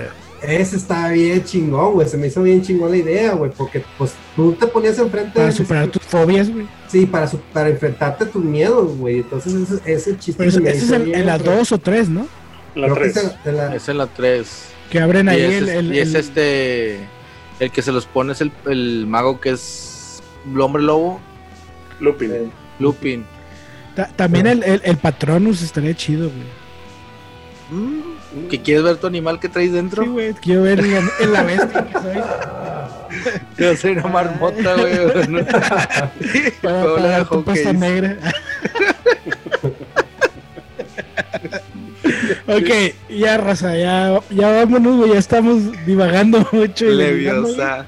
Ese estaba bien chingón, güey. Se me hizo bien chingón la idea, güey. Porque pues tú te ponías enfrente para superar tus fobias, güey. Sí, para, su- para enfrentarte a tus miedos, güey. Entonces ese, ese chiste Pero ese, me ese es hizo en, bien, en la pero- 2 o 3, ¿no? La creo que 3. es en la- es en la 3. Que abren Y ahí es, el, el- y es el- este. El que se los pone es el, el mago que es el hombre lobo. Lupin. Eh, Lupin. Ta- también el, el, el Patronus estaría chido, güey. Mm, ¿Que quieres ver tu animal que traes dentro? Sí, güey, quiero ver en la, en la bestia que soy. Yo soy una marmota, güey. ¿no? Para, para tu pasta negra. ok, ya raza, ya, ya vámonos, güey, ya estamos divagando mucho. Leviosa.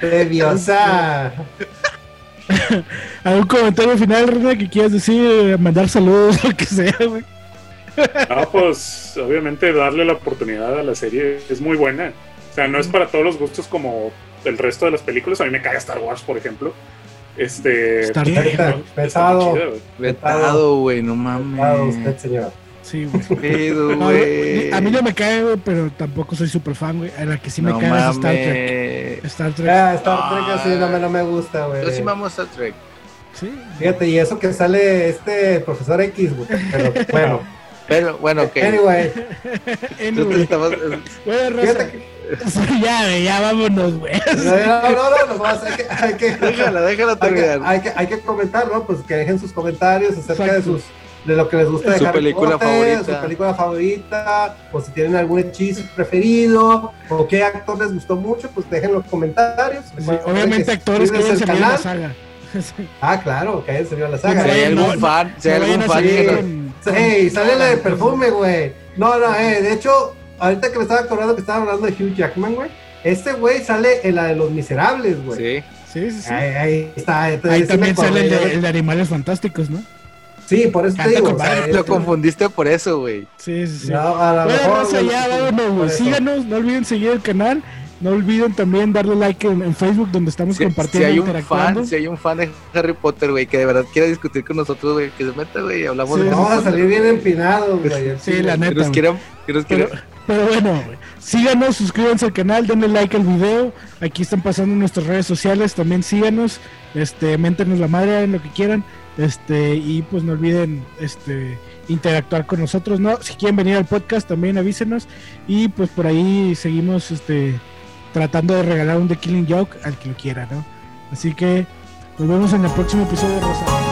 Leviosa. ¿Algún comentario final, René, que quieras decir? Mandar saludos, lo que sea, güey. No, pues obviamente darle la oportunidad a la serie es muy buena. O sea, no es para todos los gustos como el resto de las películas. A mí me caga Star Wars, por ejemplo. Este. Star pero Trek. está muy Pesado. chida, güey. Vetado, güey, no Ah, mames. usted, señor. Sí, güey. No, a mí no me cae, güey, pero tampoco soy super fan, güey. A la que sí me No cae es Star Trek. Star Trek. Ah, Star Trek así no me, no me gusta, güey. Yo sí me amo Star Trek. Sí. Fíjate, y eso que sale este profesor X, güey. Pero bueno. Pero bueno, ok. Anyway, Anyway, estabas- bueno, Rosa, que. ya, güey, ya vámonos, güey. No, no, no, no, nomás hay que. Hay que Déjala, déjala hay que, terminar. hay, que, hay que comentar, ¿no? Pues que dejen sus comentarios acerca de sus de lo que les gusta de Su Harry película Potter, favorita. su película favorita, o si tienen algún hechizo preferido, o qué actor les gustó mucho, pues dejen los comentarios. Sí, obviamente actores que hayan salido en la saga. Sí. Ah, claro, que hayan salido a la Si saga. Sí, hay algún no, fan, si hay algún fan con- sale la de perfume, güey. No, no, eh, de hecho, ahorita que me estaba acordando que estaba hablando de Hugh Jackman, güey. Este güey sale en la de los miserables, güey. Sí. Sí, sí, sí. Ahí, ahí está. entonces Ahí sí me también sale el acordé. de, el de Animales Fantásticos, ¿no? Sí, por eso te Canta digo. con o sea, madre, este- Lo confundiste por eso, güey. Sí, sí, sí. No, a lo Bueno, mejor, ya vámonos, güey. Síganos, no olviden seguir el canal. No olviden también darle like en, en Facebook donde estamos Si, si compartiendo hay un interactuando. fan, si hay un fan de Harry Potter, güey, que de verdad quiera discutir con nosotros, güey, que se meta, güey, y hablamos Sí, de Vamos a salir bien empinados, güey. Sí, la Que neta. nos güey. quieran, que nos Pero, quieran. pero bueno, síganos, suscríbanse al canal, denle like al video. Aquí están pasando nuestras redes sociales, también síganos, este, méntenos la madre en lo que quieran, este, y pues no olviden este interactuar con nosotros, ¿no? Si quieren venir al podcast también avísenos y pues por ahí seguimos este tratando de regalar un The Killing Joke al que lo quiera, ¿no? Así que nos vemos en el próximo episodio de Rosa.